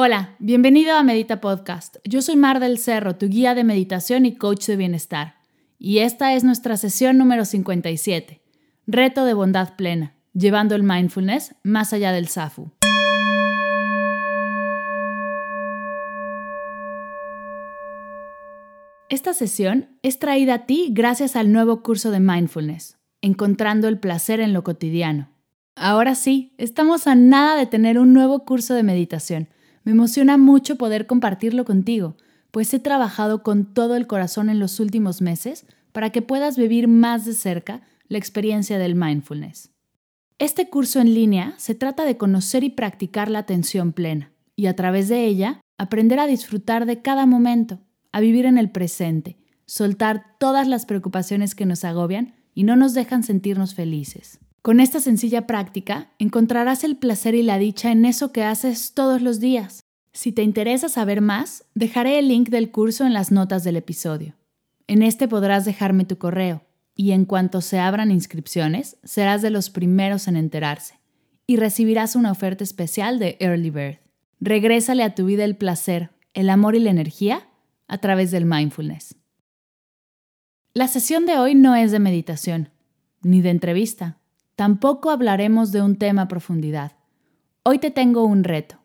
Hola, bienvenido a Medita Podcast. Yo soy Mar del Cerro, tu guía de meditación y coach de bienestar. Y esta es nuestra sesión número 57, Reto de Bondad Plena, llevando el mindfulness más allá del SAFU. Esta sesión es traída a ti gracias al nuevo curso de mindfulness, Encontrando el placer en lo cotidiano. Ahora sí, estamos a nada de tener un nuevo curso de meditación me emociona mucho poder compartirlo contigo, pues he trabajado con todo el corazón en los últimos meses para que puedas vivir más de cerca la experiencia del mindfulness. Este curso en línea se trata de conocer y practicar la atención plena, y a través de ella aprender a disfrutar de cada momento, a vivir en el presente, soltar todas las preocupaciones que nos agobian y no nos dejan sentirnos felices. Con esta sencilla práctica encontrarás el placer y la dicha en eso que haces todos los días. Si te interesa saber más, dejaré el link del curso en las notas del episodio. En este podrás dejarme tu correo y en cuanto se abran inscripciones, serás de los primeros en enterarse y recibirás una oferta especial de Early Bird. Regrésale a tu vida el placer, el amor y la energía a través del mindfulness. La sesión de hoy no es de meditación, ni de entrevista Tampoco hablaremos de un tema a profundidad. Hoy te tengo un reto.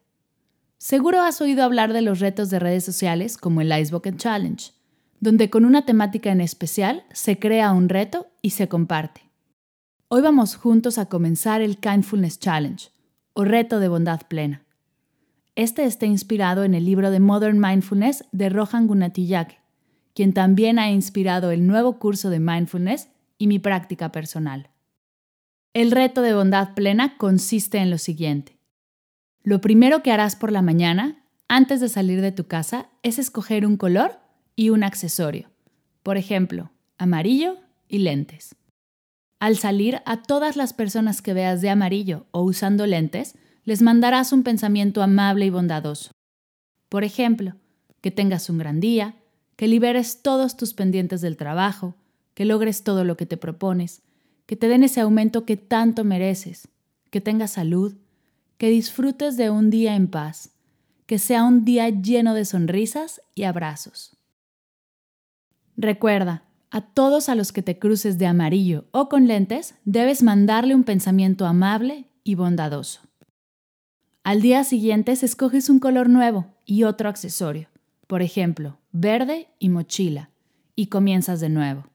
Seguro has oído hablar de los retos de redes sociales como el Ice Bucket Challenge, donde con una temática en especial se crea un reto y se comparte. Hoy vamos juntos a comenzar el Kindfulness Challenge, o reto de bondad plena. Este está inspirado en el libro de Modern Mindfulness de Rohan Gunatillake, quien también ha inspirado el nuevo curso de Mindfulness y mi práctica personal. El reto de bondad plena consiste en lo siguiente. Lo primero que harás por la mañana, antes de salir de tu casa, es escoger un color y un accesorio. Por ejemplo, amarillo y lentes. Al salir, a todas las personas que veas de amarillo o usando lentes, les mandarás un pensamiento amable y bondadoso. Por ejemplo, que tengas un gran día, que liberes todos tus pendientes del trabajo, que logres todo lo que te propones, que te den ese aumento que tanto mereces, que tengas salud, que disfrutes de un día en paz, que sea un día lleno de sonrisas y abrazos. Recuerda, a todos a los que te cruces de amarillo o con lentes, debes mandarle un pensamiento amable y bondadoso. Al día siguiente escoges un color nuevo y otro accesorio, por ejemplo, verde y mochila, y comienzas de nuevo.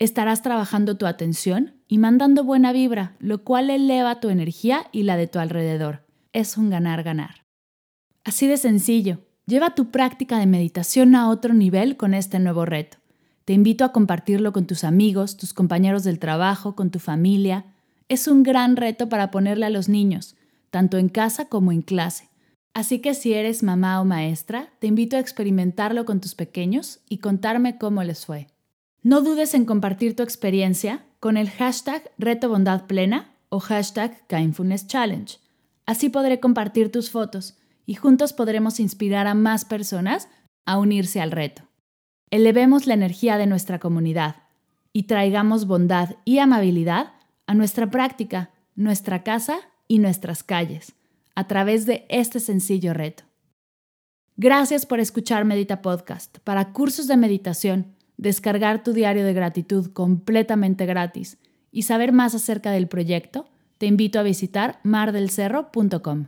Estarás trabajando tu atención y mandando buena vibra, lo cual eleva tu energía y la de tu alrededor. Es un ganar-ganar. Así de sencillo, lleva tu práctica de meditación a otro nivel con este nuevo reto. Te invito a compartirlo con tus amigos, tus compañeros del trabajo, con tu familia. Es un gran reto para ponerle a los niños, tanto en casa como en clase. Así que si eres mamá o maestra, te invito a experimentarlo con tus pequeños y contarme cómo les fue. No dudes en compartir tu experiencia con el hashtag Reto Bondad Plena o hashtag Kindfulness Challenge. Así podré compartir tus fotos y juntos podremos inspirar a más personas a unirse al reto. Elevemos la energía de nuestra comunidad y traigamos bondad y amabilidad a nuestra práctica, nuestra casa y nuestras calles a través de este sencillo reto. Gracias por escuchar Medita Podcast. Para cursos de meditación, descargar tu diario de gratitud completamente gratis y saber más acerca del proyecto, te invito a visitar mardelcerro.com.